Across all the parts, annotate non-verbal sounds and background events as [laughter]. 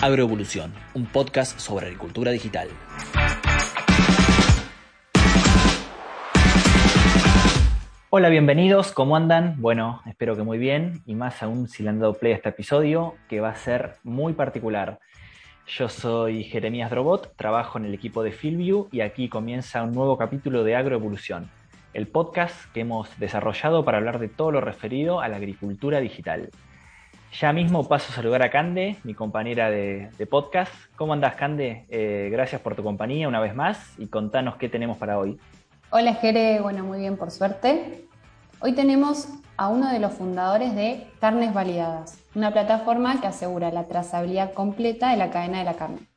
Agroevolución, un podcast sobre agricultura digital. Hola, bienvenidos, ¿cómo andan? Bueno, espero que muy bien y más aún si le han dado play a este episodio que va a ser muy particular. Yo soy Jeremías Drobot, trabajo en el equipo de Fieldview y aquí comienza un nuevo capítulo de Agroevolución, el podcast que hemos desarrollado para hablar de todo lo referido a la agricultura digital. Ya mismo paso a saludar a Cande, mi compañera de, podcast. ¿Cómo andás, Cande? Eh, gracias por tu compañía una vez más y contanos qué tenemos para hoy. Hola, Jere. Bueno, muy bien, por suerte. Hoy tenemos a uno de los fundadores de Carnes Validadas, una plataforma que asegura la trazabilidad completa de la cadena de la carne,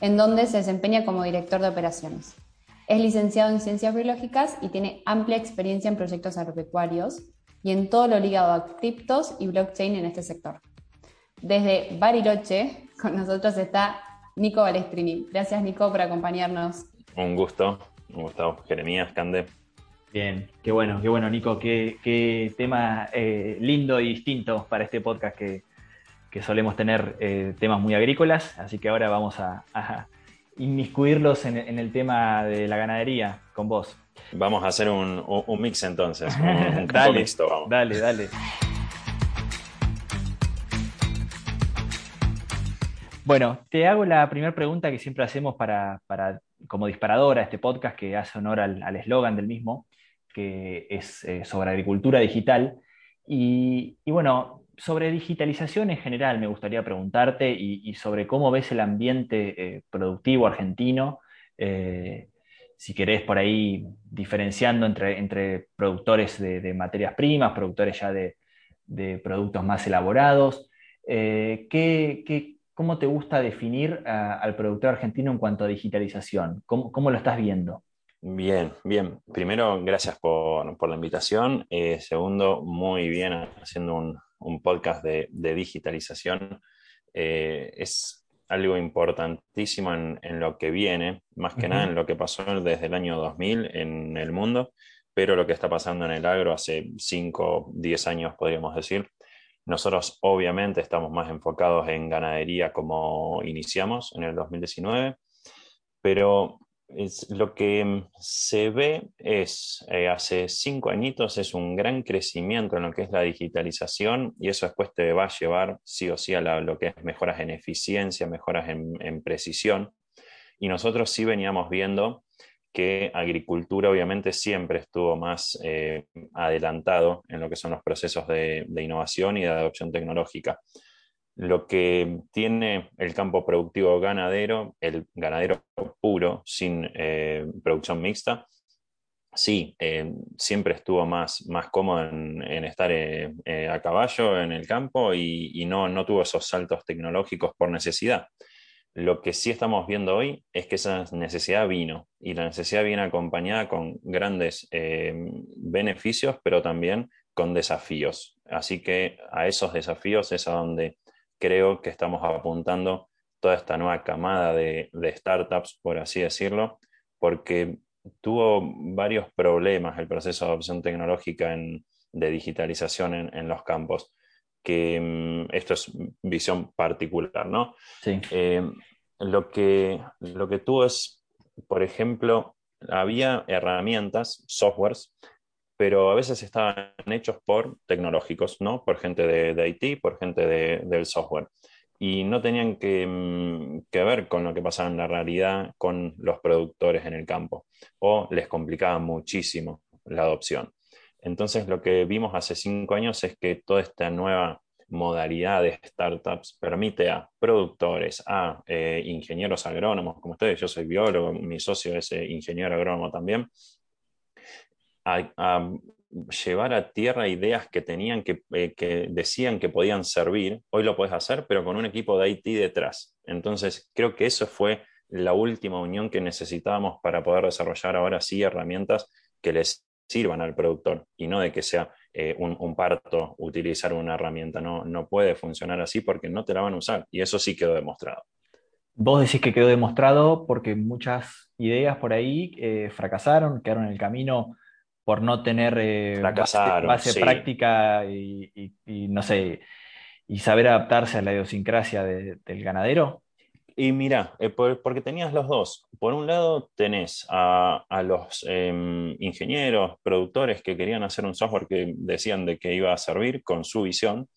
en donde se desempeña como director de operaciones. Es licenciado en Ciencias Biológicas y tiene amplia experiencia en proyectos agropecuarios y en todo lo ligado a criptos y blockchain en este sector. Desde Bariloche, con nosotros está Nico Balestrini. Gracias, Nico, por acompañarnos. Un gusto, un gusto, Jeremías, Cande. Bien, qué bueno, qué bueno, Nico, qué, tema eh, lindo y distinto para este podcast que, solemos tener eh, temas muy agrícolas, así que ahora vamos a, inmiscuirlos en, el tema de la ganadería con vos. Vamos a hacer un, mix entonces, un, [laughs] dale, mixto, vamos. Dale, dale. Bueno, te hago la primera pregunta que siempre hacemos para, como disparadora a este podcast que hace honor al eslogan del mismo, que es eh, sobre agricultura digital. Y, bueno, sobre digitalización en general me gustaría preguntarte y, sobre cómo ves el ambiente eh, productivo argentino. Eh, si querés por ahí diferenciando entre, entre productores de, materias primas, productores ya de, productos más elaborados. ¿qué, cómo te gusta definir al productor argentino en cuanto a digitalización? ¿Cómo, lo estás viendo? Bien, bien. Primero, gracias por, la invitación. Eh, segundo, muy bien haciendo un, podcast de, digitalización. Eh, es algo importantísimo en, lo que viene, más que nada en lo que pasó desde el año 2000 en el mundo, pero lo que está pasando en el agro hace 5, 10 años, podríamos decir. Nosotros obviamente estamos más enfocados en ganadería como iniciamos en el 2019, pero lo que se ve es, eh, hace cinco añitos, es un gran crecimiento en lo que es la digitalización y eso después te va a llevar sí o sí a lo que es mejoras en eficiencia, mejoras en, precisión. Y nosotros sí veníamos viendo que agricultura obviamente siempre estuvo más eh, adelantado en lo que son los procesos de innovación y de adopción tecnológica lo que tiene el campo productivo ganadero, el ganadero puro, sin eh, producción mixta, sí, eh, siempre estuvo más, más cómodo en, estar eh, a caballo en el campo y, no, no, tuvo esos saltos tecnológicos por necesidad. Lo que sí estamos viendo hoy es que esa necesidad vino y la necesidad viene acompañada con grandes beneficios, pero también con desafíos. Así que a esos desafíos es a donde creo que estamos apuntando toda esta nueva camada de, startups, por así decirlo, porque tuvo varios problemas el proceso de adopción tecnológica de digitalización en, los campos, que mm, esto es visión particular, ¿no? Sí. Eh, lo, que, lo que tuvo es, por ejemplo, había herramientas, softwares, pero a veces estaban hechos por tecnológicos, ¿no? Por gente de, IT, por gente del software. Y no tenían mm, que, ver con lo que pasaba en la realidad con los productores en el campo, o les complicaba muchísimo la adopción. Entonces, lo que vimos hace cinco años es que toda esta nueva modalidad de startups permite a productores, a eh, ingenieros agrónomos, como ustedes, yo soy biólogo, mi socio es eh, ingeniero agrónomo también, a, llevar a tierra ideas que tenían eh, que, decían que podían servir, hoy lo puedes hacer, pero con un equipo de IT detrás. Entonces, creo que eso fue la última unión que necesitábamos para poder desarrollar ahora sí herramientas que les sirvan al productor y no de que sea eh, un, parto utilizar una herramienta. No, no puede funcionar así porque no te la van a usar y eso sí quedó demostrado. Vos decís que quedó demostrado porque muchas ideas por ahí eh, fracasaron, quedaron en el camino por no tener eh, base, práctica y, no sé, y saber adaptarse a la idiosincrasia del ganadero? Y mira, eh, porque tenías los dos. Por un lado, tenés a, los em, ingenieros, productores que querían hacer un software que decían de que iba a servir con su visión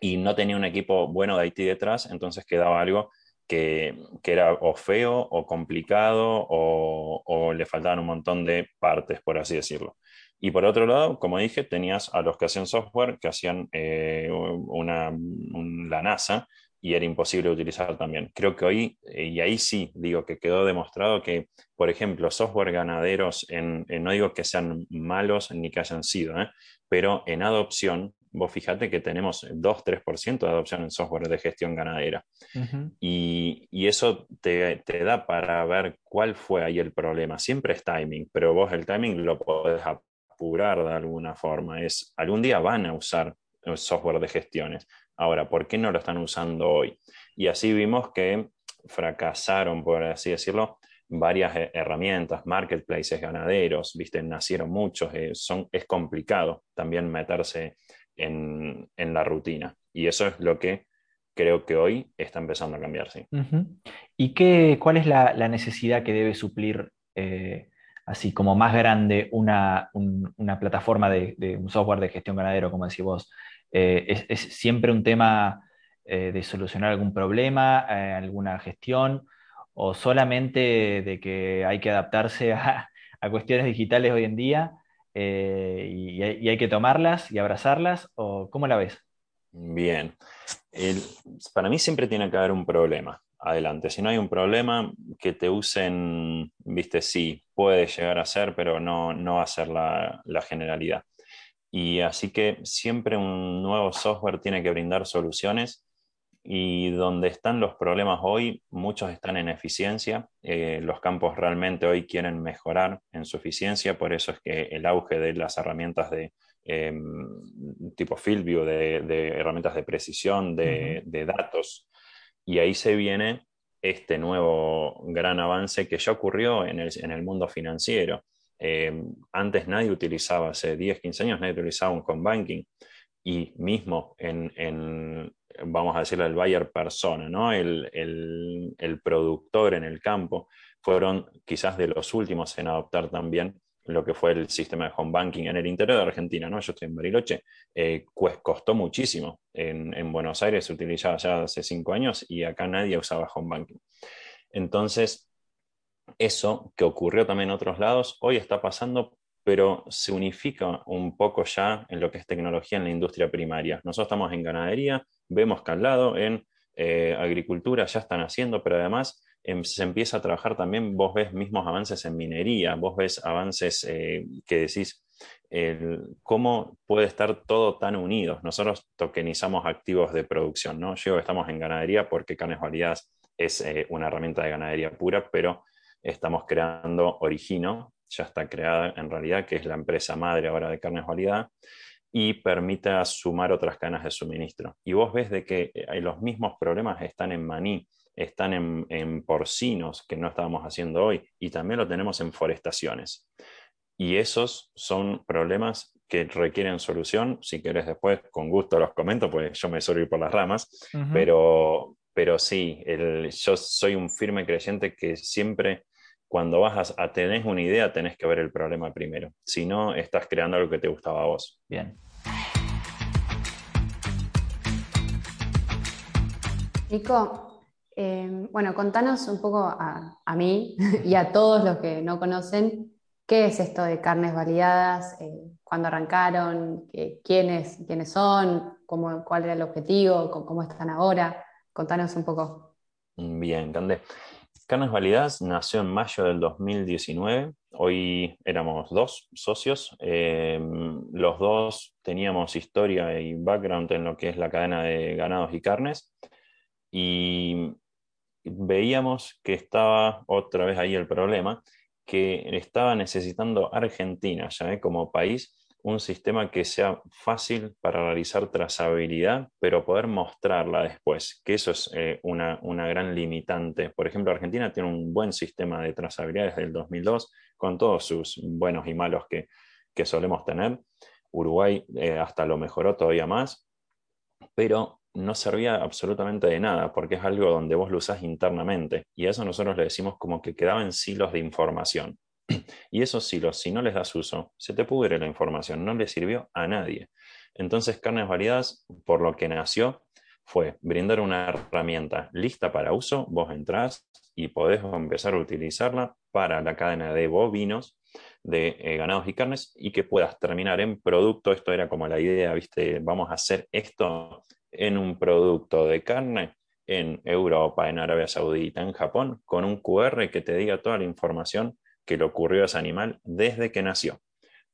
y no tenía un equipo bueno de IT detrás, entonces quedaba algo que, era o feo o complicado o, le faltaban un montón de partes, por así decirlo. Y por otro lado, como dije, tenías a los que hacían software, que hacían eh, una, la NASA, y era imposible utilizar también. Creo que hoy, eh, y ahí sí digo que quedó demostrado que, por ejemplo, software ganaderos, en, no digo que sean malos ni que hayan sido, ¿eh? pero en adopción, vos fíjate que tenemos 2-3% de adopción en software de gestión ganadera. y, y, eso te, te, da para ver cuál fue ahí el problema. Siempre es timing, pero vos el timing lo podés apurar de alguna forma. Es, algún día van a usar software de gestiones Ahora, ¿por qué no lo están usando hoy? Y así vimos que fracasaron, por así decirlo, varias herramientas, marketplaces ganaderos, viste, nacieron muchos, eh, son, es complicado también meterse en, la rutina. Y eso es lo que creo que hoy está empezando a cambiarse. ¿Y qué, cuál es la, necesidad que debe suplir, eh, así como más grande, una, plataforma de, de, un software de gestión ganadero, como decís vos? Eh, es, siempre un tema eh, de solucionar algún problema, alguna gestión, o solamente de que hay que adaptarse a, cuestiones digitales hoy en día y, hay, que tomarlas y abrazarlas, o cómo la ves? Bien, para mí siempre tiene que haber un problema. Adelante, si no hay un problema, que te usen, viste, sí, puede llegar a ser, pero no, no va a ser la generalidad. Y así que siempre un nuevo software tiene que brindar soluciones y donde están los problemas hoy, muchos están en eficiencia. Eh, los campos realmente hoy quieren mejorar en su eficiencia, por eso es que el auge de las herramientas de em, tipo FieldView, de, de, herramientas de precisión, de, de datos, y ahí se viene este nuevo gran avance que ya ocurrió en el, en el mundo financiero. Eh, antes nadie utilizaba, hace 10, 15 años nadie utilizaba un home banking y mismo en, vamos a decirlo, el buyer persona, ¿no? El, el, productor en el campo, fueron quizás de los últimos en adoptar también lo que fue el sistema de home banking en el interior de Argentina, ¿no? Yo estoy en Bariloche, eh, pues costó muchísimo. En, Buenos Aires se utilizaba ya hace cinco años y acá nadie usaba home banking. Entonces, eso que ocurrió también en otros lados, hoy está pasando, pero se unifica un poco ya en lo que es tecnología en la industria primaria. Nosotros estamos en ganadería, vemos que al lado en eh, agricultura ya están haciendo, pero además em, se empieza a trabajar también, vos ves mismos avances en minería, vos ves avances eh, que decís, cómo puede estar todo tan unido. Nosotros tokenizamos activos de producción, ¿no? Yo estamos en ganadería porque Carnes Validadas es eh, una herramienta de ganadería pura, pero estamos creando Origino, ya está creada en realidad, que es la empresa madre ahora de carnes validad, y permite sumar otras cadenas de suministro. Y vos ves de que eh, los mismos problemas están en maní, están en, porcinos, que no estábamos haciendo hoy, y también lo tenemos en forestaciones. Y esos son problemas que requieren solución. Si querés después, con gusto los comento, pues yo me suelo ir por las ramas, pero, pero sí, yo soy un firme creyente que siempre cuando vas a, tener una idea, tenés que ver el problema primero. Si no, estás creando algo que te gustaba a vos. Bien. Nico, eh, bueno, contanos un poco a, mí [laughs] y a todos los que no conocen qué es esto de carnes validadas, eh, cuándo arrancaron, quiénes, quiénes son, cómo, cuál era el objetivo, cómo, están ahora. Contanos un poco. Bien, Cande. Carnes Validadas nació en mayo del 2019. Hoy éramos dos socios. Eh, los dos teníamos historia y background en lo que es la cadena de ganados y carnes. Y veíamos que estaba otra vez ahí el problema, que estaba necesitando Argentina ya ¿eh? como país un sistema que sea fácil para realizar trazabilidad, pero poder mostrarla después, que eso es eh, una, gran limitante. Por ejemplo, Argentina tiene un buen sistema de trazabilidad desde el 2002, con todos sus buenos y malos que, solemos tener. Uruguay eh, hasta lo mejoró todavía más, pero no servía absolutamente de nada, porque es algo donde vos lo usás internamente. Y a eso nosotros le decimos como que quedaban silos de información. [clears throat] Y esos silos, si no les das uso, se te pudre la información, no le sirvió a nadie. Entonces, carnes variadas, por lo que nació, fue brindar una herramienta lista para uso, vos entrás y podés empezar a utilizarla para la cadena de bovinos, de eh, ganados y carnes, y que puedas terminar en producto, esto era como la idea, viste, vamos a hacer esto en un producto de carne en Europa, en Arabia Saudita, en Japón, con un QR que te diga toda la información que le ocurrió a ese animal desde que nació.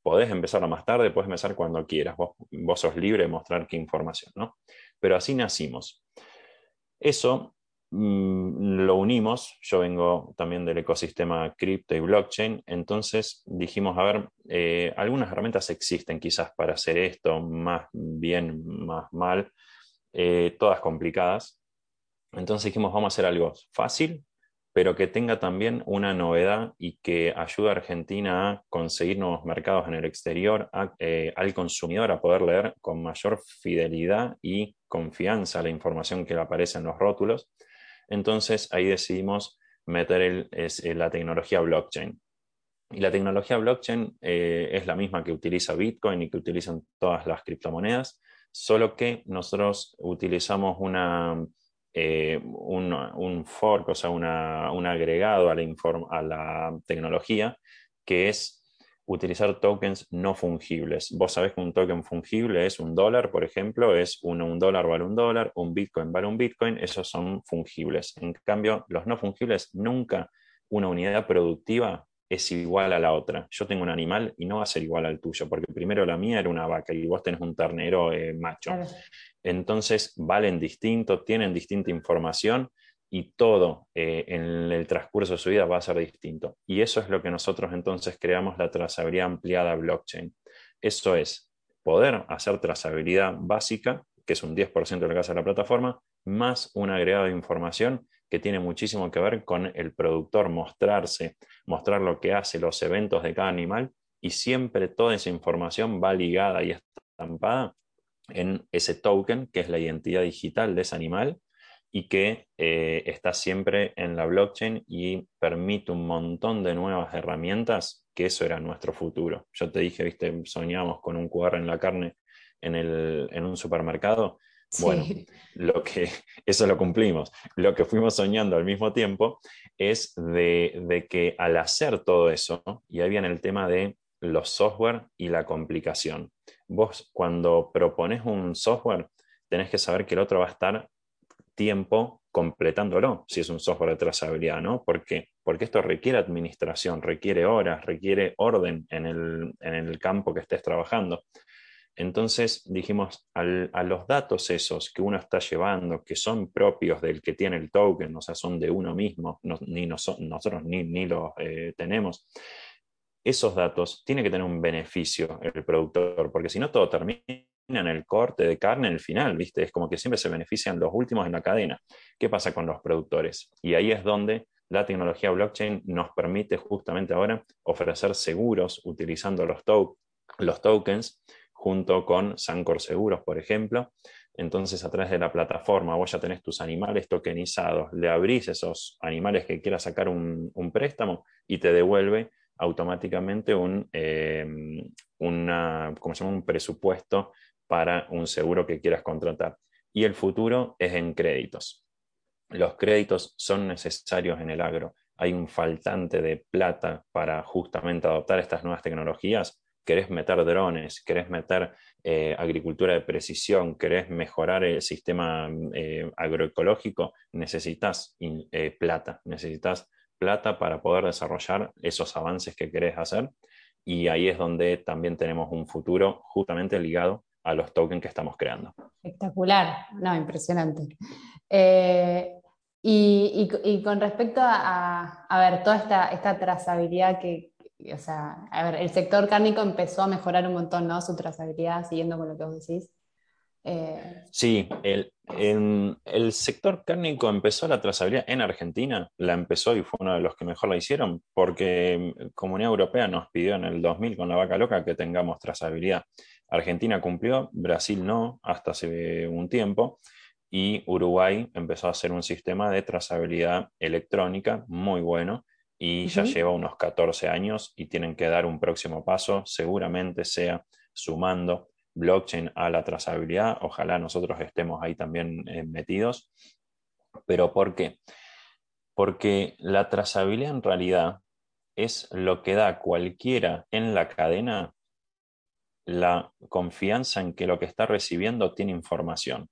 Podés empezarlo más tarde, puedes empezar cuando quieras, vos, vos sos libre de mostrar qué información, ¿no? Pero así nacimos. Eso mm, lo unimos, yo vengo también del ecosistema cripto y blockchain, entonces dijimos, a ver, eh, algunas herramientas existen quizás para hacer esto más bien, más mal, eh, todas complicadas. Entonces dijimos, vamos a hacer algo fácil, pero que tenga también una novedad y que ayude a Argentina a conseguir nuevos mercados en el exterior, eh, al consumidor a poder leer con mayor fidelidad y confianza la información que aparece en los rótulos. Entonces ahí decidimos meter eh, la tecnología blockchain. Y la tecnología blockchain eh, es la misma que utiliza Bitcoin y que utilizan todas las criptomonedas, solo que nosotros utilizamos una eh, un, fork, o sea, un agregado a la, a la tecnología, que es utilizar tokens no fungibles. Vos sabés que un token fungible es un dólar, por ejemplo, es un, un dólar vale un dólar, un bitcoin vale un bitcoin, esos son fungibles. En cambio, los no fungibles nunca una unidad productiva es igual a la otra. Yo tengo un animal y no va a ser igual al tuyo, porque primero la mía era una vaca y vos tenés un ternero eh, macho. Entonces valen distinto, tienen distinta información y todo eh, en el transcurso de su vida va a ser distinto. Y eso es lo que nosotros entonces creamos la trazabilidad ampliada blockchain. Eso es poder hacer trazabilidad básica, que es un 10% de lo que hace la plataforma, más un agregado de información que tiene muchísimo que ver con el productor mostrarse, mostrar lo que hace, los eventos de cada animal, y siempre toda esa información va ligada y estampada en ese token, que es la identidad digital de ese animal, y que eh, está siempre en la blockchain y permite un montón de nuevas herramientas, que eso era nuestro futuro. Yo te dije, viste, soñamos con un QR en la carne en, en un supermercado, bueno, lo que, [laughs] eso lo cumplimos. Lo que fuimos soñando al mismo tiempo es de, que al hacer todo eso, y ahí viene el tema de los software y la complicación. Vos cuando propones un software, tenés que saber que el otro va a estar tiempo completándolo, si es un software de trazabilidad, ¿no? Porque, porque esto requiere administración, requiere horas, requiere orden en el, en el campo que estés trabajando. Entonces dijimos, a los datos esos que uno está llevando, que son propios del que tiene el token, o sea, son de uno mismo, ni nosotros ni, los eh, tenemos, esos datos tiene que tener un beneficio el productor, porque si no todo termina en el corte de carne en el final, ¿viste? Es como que siempre se benefician los últimos en la cadena. ¿Qué pasa con los productores? Y ahí es donde la tecnología blockchain nos permite justamente ahora ofrecer seguros utilizando los tokens junto con Sancor Seguros, por ejemplo. Entonces, a través de la plataforma, vos ya tenés tus animales tokenizados, le abrís esos animales que quieras sacar un, préstamo y te devuelve automáticamente un, eh, una, se llama? un presupuesto para un seguro que quieras contratar. Y el futuro es en créditos. Los créditos son necesarios en el agro. Hay un faltante de plata para justamente adoptar estas nuevas tecnologías querés meter drones, querés meter eh, agricultura de precisión, querés mejorar el sistema eh, agroecológico, necesitas eh, plata, necesitas plata para poder desarrollar esos avances que querés hacer. Y ahí es donde también tenemos un futuro justamente ligado a los tokens que estamos creando. Espectacular, no, impresionante. y, con respecto a, ver, toda esta, esta trazabilidad que, o sea, a ver, el sector cárnico empezó a mejorar un montón, ¿no? Su trazabilidad, siguiendo con lo que vos decís. Eh, sí, el, el, sector cárnico empezó la trazabilidad en Argentina, la empezó y fue uno de los que mejor la hicieron, porque Comunidad Europea nos pidió en el 2000 con la vaca loca que tengamos trazabilidad. Argentina cumplió, Brasil no, hasta hace un tiempo, y Uruguay empezó a hacer un sistema de trazabilidad electrónica muy bueno y ya lleva unos 14 años y tienen que dar un próximo paso, seguramente sea sumando blockchain a la trazabilidad, ojalá nosotros estemos ahí también eh, metidos, pero ¿por qué? Porque la trazabilidad en realidad es lo que da cualquiera en la cadena la confianza en que lo que está recibiendo tiene información.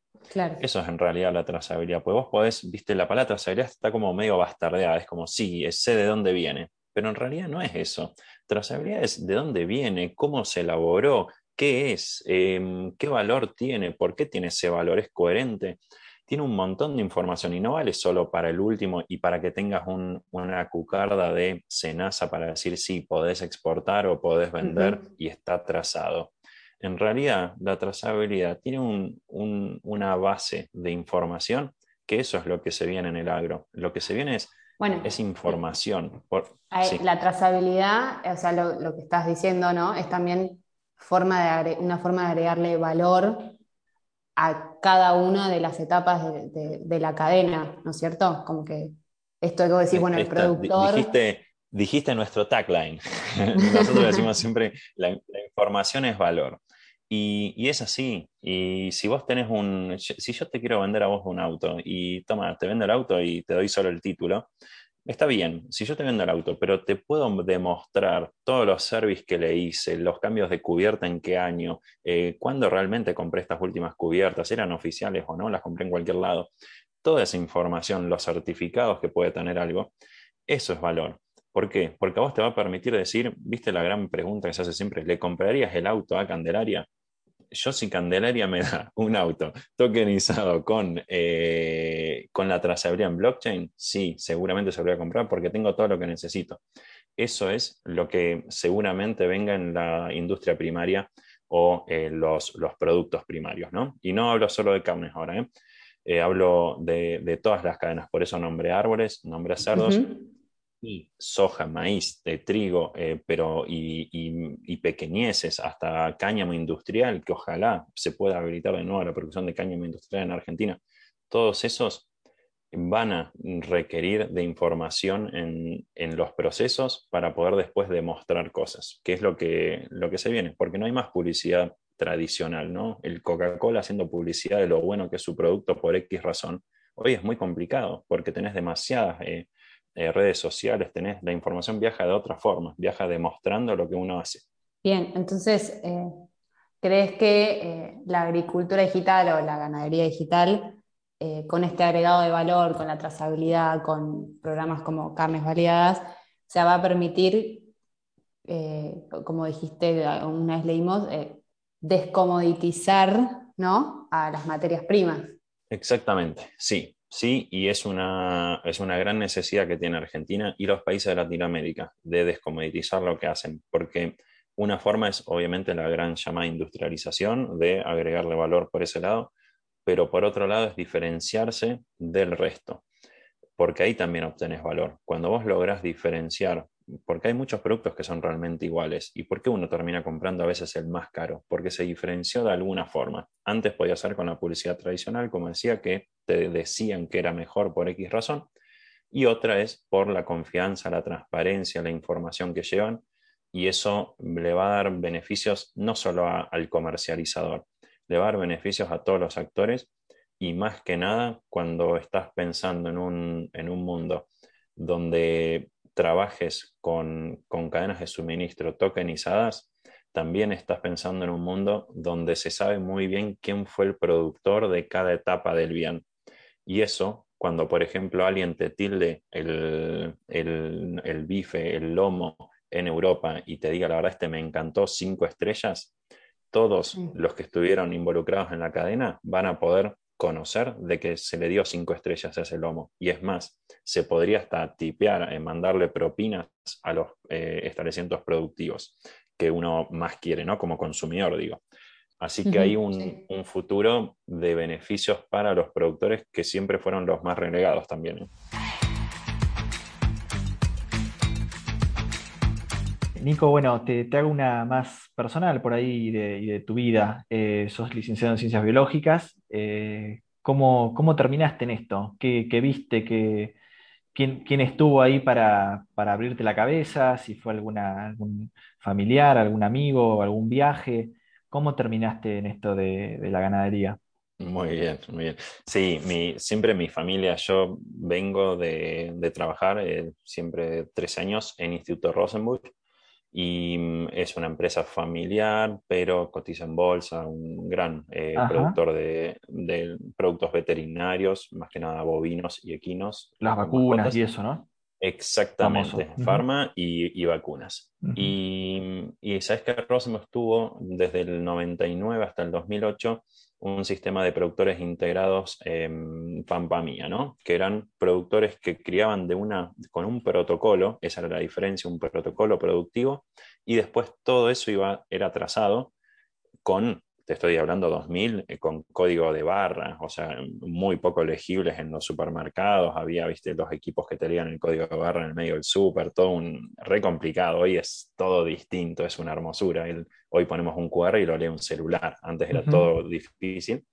Eso es en realidad la trazabilidad. Pues vos podés, viste, la palabra trazabilidad está como medio bastardeada, es como, sí, sé de dónde viene, pero en realidad no es eso. Trazabilidad es de dónde viene, cómo se elaboró, qué es, em, qué valor tiene, por qué tiene ese valor, es coherente. Tiene un montón de información y no vale solo para el último y para que tengas una cucarda de cenaza para decir si podés exportar o podés vender y está trazado en realidad la trazabilidad tiene una base de información que eso es lo que se viene en el agro. Lo que se viene es, es información. La trazabilidad, o sea, lo, que estás diciendo, ¿no? Es también forma de una forma de agregarle valor a cada una de las etapas de, la cadena, ¿no es cierto? Como que esto que vos decís, bueno, el productor... Dijiste, dijiste nuestro tagline. [laughs] Nosotros decimos siempre, la información es valor. Y, es así. Y si vos tenés un. Si yo te quiero vender a vos un auto y toma, te vendo el auto y te doy solo el título, está bien. Si yo te vendo el auto, pero te puedo demostrar todos los servicios que le hice, los cambios de cubierta en qué año, eh, cuándo realmente compré estas últimas cubiertas, eran oficiales o no, las compré en cualquier lado. Toda esa información, los certificados que puede tener algo, eso es valor. ¿Por qué? Porque a vos te va a permitir decir, viste la gran pregunta que se hace siempre, ¿le comprarías el auto a Candelaria? yo si Candelaria me da [laughs] un auto tokenizado con, eh, con la trazabilidad en blockchain, sí, seguramente se lo voy a comprar porque tengo todo lo que necesito. Eso es lo que seguramente venga en la industria primaria o eh, los, los, productos primarios, ¿no? Y no hablo solo de carnes ahora, ¿eh? hablo de, todas las cadenas, por eso nombré árboles, nombré cerdos, soja, maíz, trigo, eh, pero y, pequeñeces, hasta cáñamo industrial, que ojalá se pueda habilitar de nuevo la producción de cáñamo industrial en Argentina. Todos esos van a requerir de información en, los procesos para poder después demostrar cosas, que es lo que, lo que se viene, porque no hay más publicidad tradicional, ¿no? El Coca-Cola haciendo publicidad de lo bueno que es su producto por X razón. Hoy es muy complicado porque tenés demasiadas eh, eh, redes sociales, tenés, la información viaja de otra forma, viaja demostrando lo que uno hace. Bien, entonces, eh, ¿crees que eh, la agricultura digital o la ganadería digital, con este agregado de valor, con la trazabilidad, con programas como carnes variadas, se va a permitir, como dijiste, una vez leímos, descomoditizar ¿no? a las materias primas? Exactamente, sí. Sí, y es una, es una gran necesidad que tiene Argentina y los países de Latinoamérica de descomoditizar lo que hacen, porque una forma es obviamente la gran llamada industrialización, de agregarle valor por ese lado, pero por otro lado es diferenciarse del resto, porque ahí también obtenés valor. Cuando vos lográs diferenciar porque hay muchos productos que son realmente iguales. ¿Y por qué uno termina comprando a veces el más caro? Porque se diferenció de alguna forma. Antes podía ser con la publicidad tradicional, como decía, que te decían que era mejor por X razón. Y otra es por la confianza, la transparencia, la información que llevan. Y eso le va a dar beneficios no solo al comercializador, le va a dar beneficios a todos los actores y más que nada cuando estás pensando en un, en un mundo donde trabajes con, cadenas de suministro tokenizadas, también estás pensando en un mundo donde se sabe muy bien quién fue el productor de cada etapa del bien. Y eso, cuando por ejemplo alguien te tilde el, el, bife, el lomo en Europa y te diga, la verdad, este me encantó cinco estrellas, todos los que estuvieron involucrados en la cadena van a poder conocer de que se le dio cinco estrellas a ese lomo. Y es más, se podría hasta tipear, en mandarle propinas a los eh, establecimientos productivos que uno más quiere, ¿no? Como consumidor, digo. Así que hay un, futuro de beneficios para los productores que siempre fueron los más relegados también. ¿eh? Nico, bueno, te, hago una más personal por ahí de, de tu vida. Eh, sos licenciado en ciencias biológicas. Eh, ¿cómo, terminaste en esto? ¿Qué, viste? ¿Qué, quién, estuvo ahí para, abrirte la cabeza? ¿Si fue alguna, algún familiar, algún amigo, algún viaje? ¿Cómo terminaste en esto de, la ganadería? Muy bien, muy bien. Sí, siempre mi familia, yo vengo de, trabajar eh, siempre tres años en Instituto Rosenburg y mm, es una empresa familiar, pero cotiza en bolsa, un gran eh, productor de, de, productos veterinarios, más que nada bovinos y equinos. Las vacunas y eso, ¿no? Exactamente, Famoso. farma y, y, vacunas. Uh -huh. y, y, sabes que Rosenburg estuvo desde el 99 hasta el 2008 un sistema de productores integrados en Pampa Mía, ¿no? que eran productores que criaban de una, con un protocolo, esa era la diferencia, un protocolo productivo, y después todo eso iba, era trazado con, te estoy hablando 2000, eh, con código de barra, o sea, muy poco legibles en los supermercados, había, viste, los equipos que tenían el código de barra en el medio del súper, todo un re complicado, hoy es todo distinto, es una hermosura, el, hoy ponemos un QR y lo lee un celular, antes era uh -huh. todo difícil.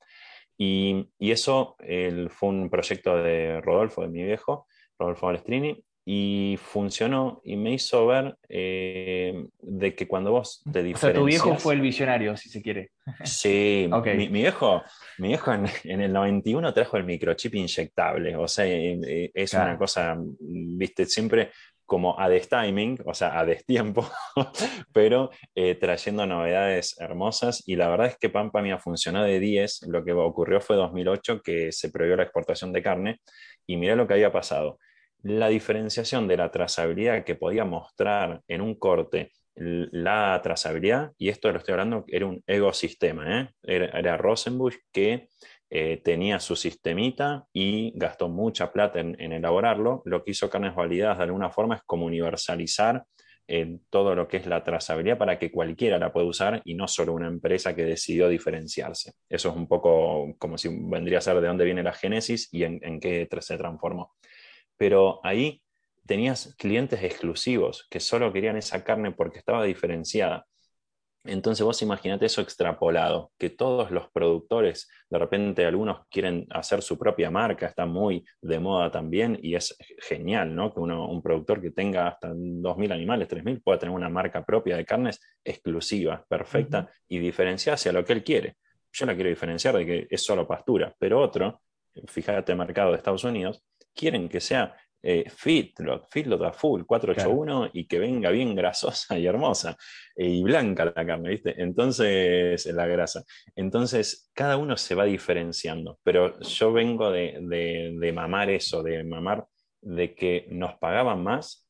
Y, y eso el, fue un proyecto de Rodolfo, de mi viejo, Rodolfo Balestrini, y funcionó y me hizo ver eh, de que cuando vos te diferencias... O sea, tu viejo fue el visionario, si se quiere. Sí, okay. mi, mi, viejo, mi viejo en, en, el 91 trajo el microchip inyectable, o sea, eh, es claro. una cosa, viste, siempre como a destiming, o sea, a destiempo, [laughs] pero eh, trayendo novedades hermosas. Y la verdad es que Pampa Mía funcionó de 10. Lo que ocurrió fue 2008, que se prohibió la exportación de carne. Y mira lo que había pasado. La diferenciación de la trazabilidad que podía mostrar en un corte la trazabilidad, y esto lo estoy hablando, era un ecosistema, ¿eh? era, era Rosenbusch que eh, tenía su sistemita y gastó mucha plata en, elaborarlo. Lo que hizo Carnes Validadas de alguna forma es como universalizar eh, todo lo que es la trazabilidad para que cualquiera la pueda usar y no solo una empresa que decidió diferenciarse. Eso es un poco como si vendría a ser de dónde viene la génesis y en, en qué se transformó. Pero ahí tenías clientes exclusivos que solo querían esa carne porque estaba diferenciada. Entonces vos imaginate eso extrapolado, que todos los productores, de repente algunos quieren hacer su propia marca, está muy de moda también y es genial, ¿no? Que uno, un productor que tenga hasta 2.000 animales, 3.000, pueda tener una marca propia de carnes exclusiva, perfecta y diferenciarse a lo que él quiere. Yo la quiero diferenciar de que es solo pastura, pero otro, fíjate el mercado de Estados Unidos, quieren que sea eh, feedlot, feedlot a full, 481 claro. y que venga bien grasosa y hermosa eh, y blanca la carne, ¿viste? Entonces, la grasa. Entonces, cada uno se va diferenciando, pero yo vengo de, de, de mamar eso, de mamar de que nos pagaban más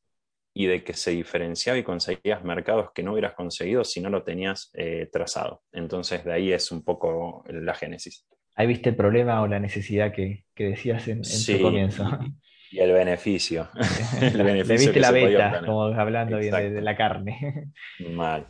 y de que se diferenciaba y conseguías mercados que no hubieras conseguido si no lo tenías eh, trazado. Entonces, de ahí es un poco la génesis. Ahí viste el problema o la necesidad que, que decías en, en sí, tu comienzo. [laughs] Y el beneficio. [laughs] el beneficio Le viste la beta, como hablando bien de, de, la carne. [laughs] Mal.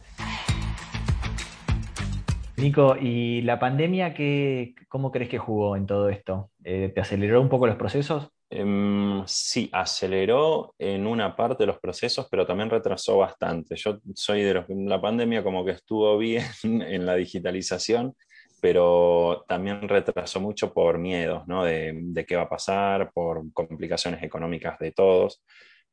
Nico, ¿y la pandemia qué, cómo crees que jugó en todo esto? Eh, ¿Te aceleró un poco los procesos? Um, sí, aceleró en una parte los procesos, pero también retrasó bastante. Yo soy de los la pandemia como que estuvo bien en la digitalización, pero también retrasó mucho por miedos, ¿no? De, qué va a pasar, por complicaciones económicas de todos.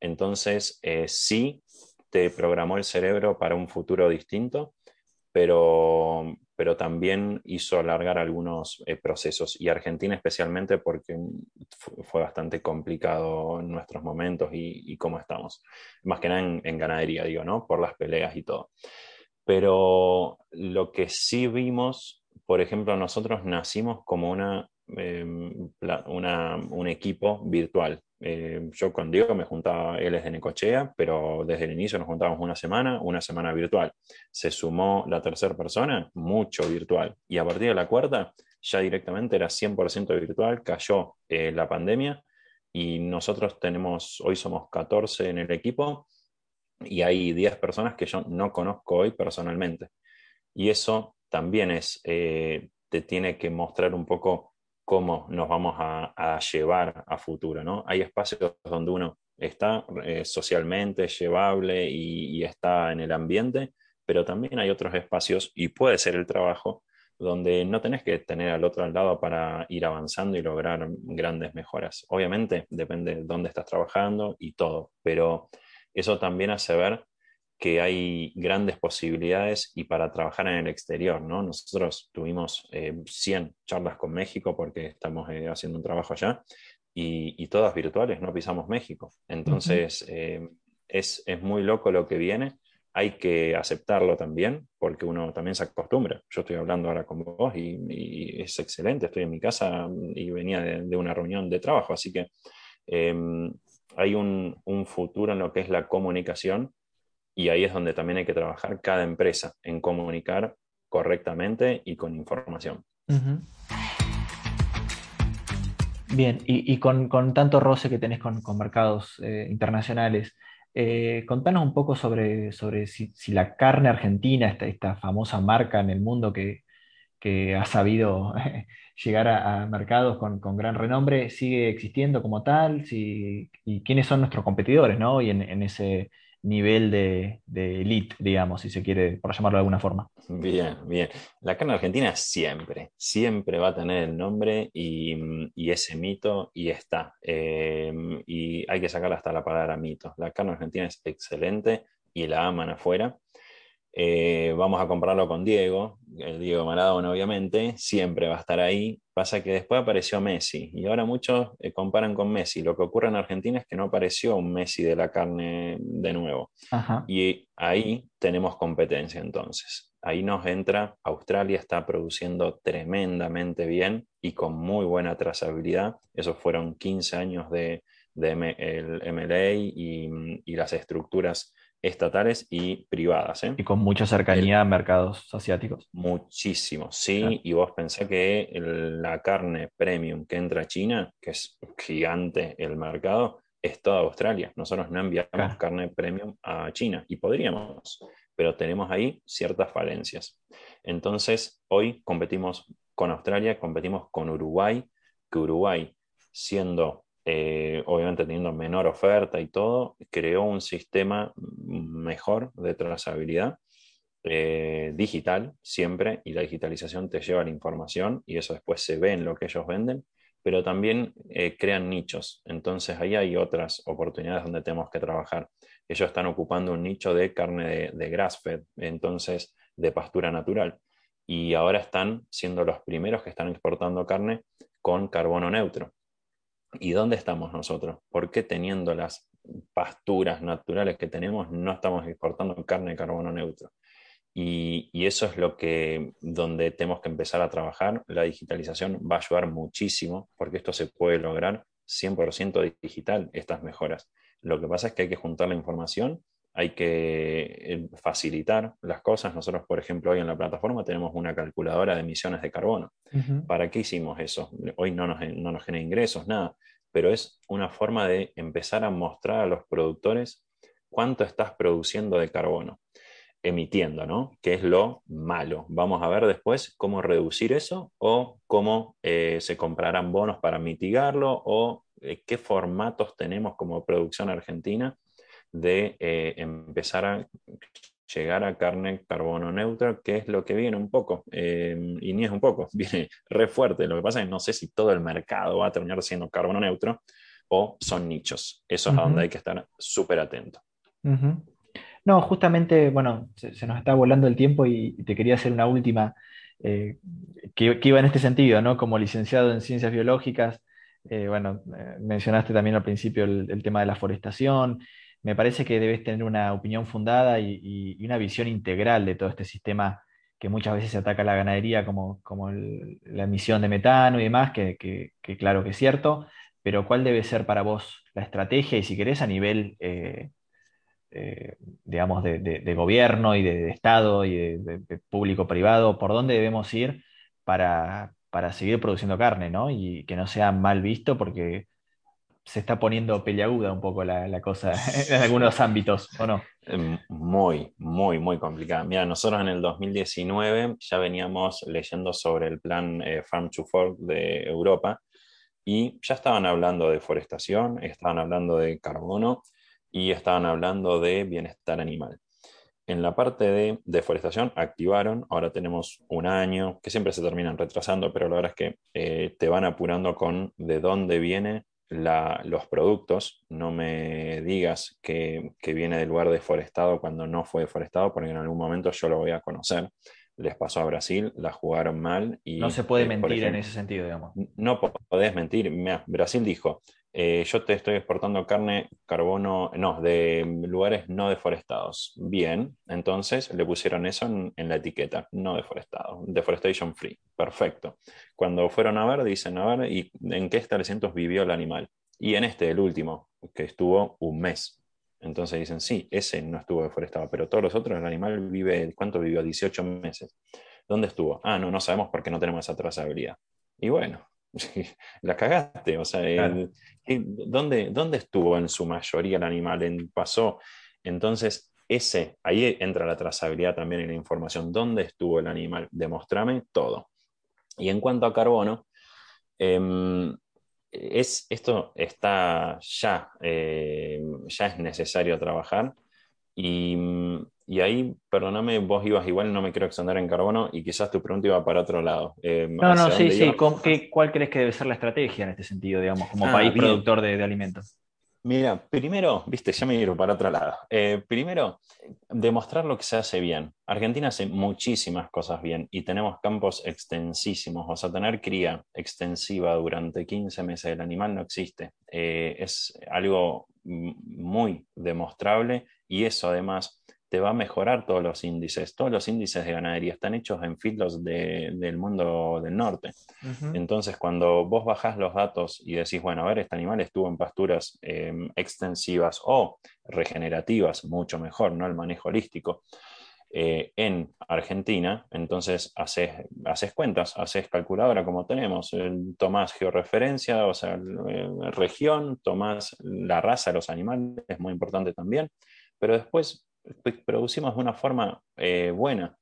Entonces, eh, sí, te programó el cerebro para un futuro distinto, pero, pero también hizo alargar algunos eh, procesos, y Argentina especialmente porque fue bastante complicado en nuestros momentos y, y cómo estamos, más que nada en, en ganadería, digo, ¿no? Por las peleas y todo. Pero lo que sí vimos por ejemplo, nosotros nacimos como una, una un equipo virtual. Eh, yo con Diego me juntaba, él es de Necochea, pero desde el inicio nos juntábamos una semana, una semana virtual. Se sumó la tercera persona, mucho virtual. Y a partir de la cuarta, ya directamente era 100% virtual, cayó eh, la pandemia y nosotros tenemos, hoy somos 14 en el equipo y hay 10 personas que yo no conozco hoy personalmente. Y eso también es, eh, te tiene que mostrar un poco cómo nos vamos a, llevar a futuro, ¿no? Hay espacios donde uno está eh, socialmente llevable y, y, está en el ambiente, pero también hay otros espacios, y puede ser el trabajo, donde no tenés que tener al otro lado para ir avanzando y lograr grandes mejoras. Obviamente depende de dónde estás trabajando y todo, pero eso también hace ver que hay grandes posibilidades y para trabajar en el exterior, ¿no? Nosotros tuvimos 100 eh, charlas con México porque estamos eh, haciendo un trabajo allá y, todas virtuales, no pisamos México. Entonces, eh, es, es, muy loco lo que viene hay que aceptarlo también, porque uno también se acostumbra. Yo estoy hablando ahora con vos y, es excelente, estoy en mi casa y venía de, una reunión de trabajo, así que em, hay un, futuro en lo que es la comunicación y ahí es donde también hay que trabajar cada empresa en comunicar correctamente y con información. Bien, y, con, tanto roce que tenés con, mercados eh, internacionales, eh, contanos un poco sobre, sobre si, la carne argentina, esta, esta, famosa marca en el mundo que, ha sabido [laughs] llegar a, mercados con, gran renombre, sigue existiendo como tal, y quiénes son nuestros competidores, ¿no? Y en ese, nivel de, elite, digamos, si se quiere, por llamarlo de alguna forma. Bien, bien. La carne argentina siempre, siempre va a tener el nombre y, ese mito y está. Eh, y hay que sacarla hasta la palabra mito. La carne argentina es excelente y la aman afuera. Eh, vamos a comprarlo con Diego, el Diego Maradona obviamente, siempre va a estar ahí. Pasa que después apareció Messi y ahora muchos eh, comparan con Messi. Lo que ocurre en Argentina es que no apareció un Messi de la carne de nuevo. Y ahí tenemos competencia entonces. Ahí nos entra, Australia está produciendo tremendamente bien y con muy buena trazabilidad. Esos fueron 15 años de, de MLA y, y las estructuras estatales y privadas. ¿eh? Y con mucha cercanía a mercados asiáticos. Muchísimo, sí. Y vos pensás que la carne premium que entra a China, que es gigante el mercado, es toda Australia. Nosotros no enviamos carne premium a China y podríamos, pero tenemos ahí ciertas falencias. Entonces, hoy competimos con Australia, competimos con Uruguay, que Uruguay, siendo eh, obviamente teniendo menor oferta y todo, creó un sistema mejor de trazabilidad eh, digital siempre y la digitalización te lleva la información y eso después se ve en lo que ellos venden, pero también eh, crean nichos. Entonces ahí hay otras oportunidades donde tenemos que trabajar. Ellos están ocupando un nicho de carne de, de grass-fed, entonces de pastura natural. Y ahora están siendo los primeros que están exportando carne con carbono neutro. ¿Y dónde estamos nosotros? ¿Por qué teniendo las pasturas naturales que tenemos no estamos exportando carne de carbono neutro? Y, eso es lo que donde tenemos que empezar a trabajar. La digitalización va a ayudar muchísimo porque esto se puede lograr 100% digital, estas mejoras. Lo que pasa es que hay que juntar la información, hay que eh, facilitar las cosas. Nosotros, por ejemplo, hoy en la plataforma tenemos una calculadora de emisiones de carbono. ¿Para qué hicimos eso? Hoy no nos, no nos genera ingresos, nada pero es una forma de empezar a mostrar a los productores cuánto estás produciendo de carbono, emitiendo, ¿no? Que es lo malo. Vamos a ver después cómo reducir eso o cómo eh, se comprarán bonos para mitigarlo o eh, qué formatos tenemos como producción argentina de eh, empezar a llegar a carne carbono neutra, que es lo que viene un poco, eh, y ni es un poco, [laughs] viene re fuerte. Lo que pasa es que no sé si todo el mercado va a terminar siendo carbono neutro o son nichos. Eso es a donde hay que estar súper atento. No, justamente, bueno, se, nos está volando el tiempo y, te quería hacer una última eh, que, iba en este sentido, ¿no? Como licenciado en ciencias biológicas, eh, bueno, mencionaste también al principio el, tema de la forestación me parece que debes tener una opinión fundada y, una visión integral de todo este sistema que muchas veces se ataca a la ganadería como, la emisión de metano y demás, que, claro que es cierto, pero ¿cuál debe ser para vos la estrategia y si querés a nivel, eh, eh, digamos, de, gobierno y de, Estado y de, público-privado, por dónde debemos ir para, para seguir produciendo carne, ¿no? Y que no sea mal visto porque se está poniendo peleaguda un poco la, cosa [laughs] en algunos ámbitos, ¿o no? Em, muy, muy, muy complicada. Mira, nosotros en el 2019 ya veníamos leyendo sobre el plan eh, Farm to Fork de Europa y ya estaban hablando de forestación, estaban hablando de carbono y estaban hablando de bienestar animal. en la parte de deforestación activaron, ahora tenemos un año, que siempre se terminan retrasando, pero la verdad es que eh, te van apurando con de dónde los productos. No me digas que, viene del lugar deforestado cuando no fue deforestado, porque en algún momento yo lo voy a conocer. Les pasó a Brasil, la jugaron mal y... No se puede eh, mentir en ese sentido, digamos. No podés mentir. Brasil dijo, eh, yo te estoy exportando carne, carbono, no, de lugares no deforestados. Bien, entonces le pusieron eso en, la etiqueta, no deforestado, deforestation free. Perfecto. Cuando fueron a ver, dicen, a ver, ¿y en qué establecimientos vivió el animal? Y en este, el último, que estuvo un mes. Entonces dicen, sí, ese no estuvo deforestado, pero todos los otros, el animal vive, ¿cuánto vivió? 18 meses. ¿Dónde estuvo? Ah, no, no sabemos porque no tenemos esa trazabilidad. Y bueno, [laughs] la cagaste. O sea, ¿dónde, ¿dónde, estuvo en su mayoría el animal? En, pasó. Entonces, ese, ahí entra la trazabilidad también en la información. ¿Dónde estuvo el animal? Demostrame todo. Y en cuanto a carbono, em, es, esto está ya, em, ya es necesario trabajar. Y y ahí, perdóname, vos ibas igual, no me quiero extender en carbono y quizás tu pregunta iba para otro lado. Eh, no, no, sí, sí. ¿Cuál crees que debe ser la estrategia en este sentido, digamos, como ah, país productor de, alimentos? Mira, primero, viste, ya me iba para otro lado. Eh, primero, demostrar lo que se hace bien. Argentina hace muchísimas cosas bien y tenemos campos extensísimos. O sea, tener cría extensiva durante 15 meses del animal no existe. Eh, es algo muy demostrable y eso además te va a mejorar todos los índices. Todos los índices de ganadería están hechos en filos del mundo del norte. Entonces, cuando vos bajás los datos y decís, bueno, a ver, este animal estuvo en pasturas em, extensivas o regenerativas, mucho mejor, ¿no? El manejo holístico. Eh, en Argentina, entonces haces, haces cuentas, haces calculadora como tenemos, tomás georreferencia, o sea, eh, región, tomás la raza de los animales, es muy importante también, pero después producimos de una forma eh, buena.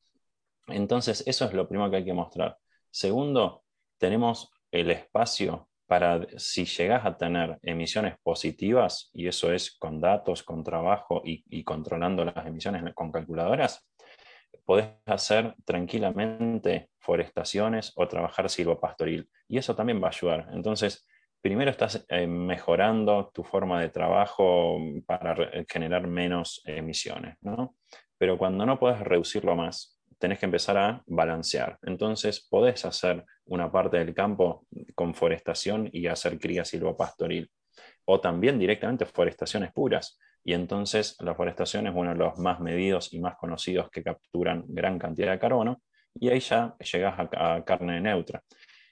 Entonces, eso es lo primero que hay que mostrar. Segundo, tenemos el espacio para, si llegas a tener emisiones positivas, y eso es con datos, con trabajo y, controlando las emisiones con calculadoras, podés hacer tranquilamente forestaciones o trabajar silvopastoril. Y eso también va a ayudar. Entonces, primero estás eh, mejorando tu forma de trabajo para generar menos emisiones, ¿no? Pero cuando no puedes reducirlo más, tenés que empezar a balancear. Entonces, podés hacer una parte del campo con forestación y hacer cría silvopastoril. O también directamente forestaciones puras. Y entonces la forestación es uno de los más medidos y más conocidos que capturan gran cantidad de carbono. Y ahí ya llegas a carne neutra.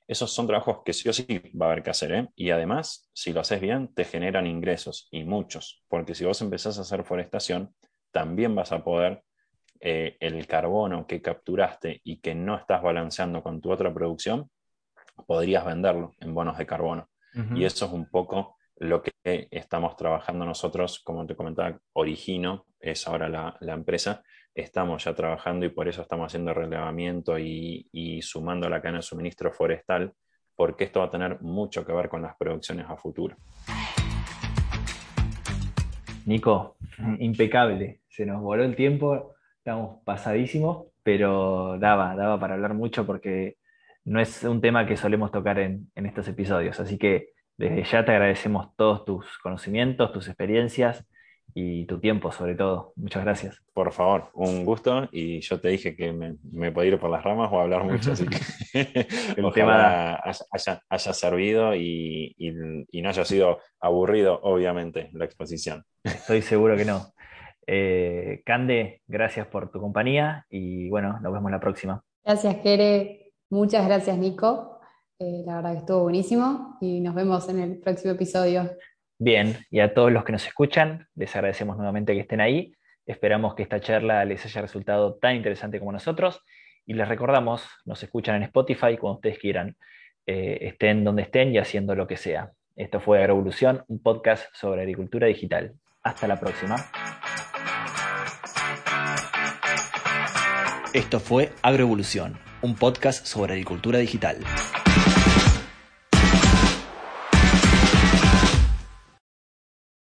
Esos son trabajos que sí o sí va a haber que hacer, ¿eh? Y además, si lo haces bien, te generan ingresos y muchos, porque si vos empezás a hacer forestación, también vas a poder eh, el carbono que capturaste y que no estás balanceando con tu otra producción, podrías venderlo en bonos de carbono. Y eso es un poco lo que estamos trabajando nosotros, como te comentaba, Origino es ahora la, empresa, estamos ya trabajando y por eso estamos haciendo relevamiento y, sumando la cadena de suministro forestal, porque esto va a tener mucho que ver con las producciones a futuro. Nico, [clears throat] impecable. Se nos voló el tiempo, estamos pasadísimos, pero daba, daba para hablar mucho porque no es un tema que solemos tocar en estos episodios. Así que desde ya te agradecemos todos tus conocimientos, tus experiencias y tu tiempo sobre todo. Muchas gracias. Por favor, un gusto y yo te dije que me, me podía ir por las ramas o hablar mucho, así que [laughs] el [laughs] tema haya, servido y, no haya sido aburrido, obviamente, la exposición. Estoy seguro que no. Eh, Cande, gracias por tu compañía y bueno, nos vemos la próxima. Gracias, Kere. Muchas gracias, Nico. Eh, la verdad que estuvo buenísimo y nos vemos en el próximo episodio. Bien, y a todos los que nos escuchan, les agradecemos nuevamente que estén ahí. Esperamos que esta charla les haya resultado tan interesante como nosotros. Y les recordamos, nos escuchan en Spotify cuando ustedes quieran, eh, estén donde estén y haciendo lo que sea. Esto fue Agroevolución, un podcast sobre agricultura digital. Hasta la próxima. Esto fue Agroevolución, un podcast sobre agricultura digital.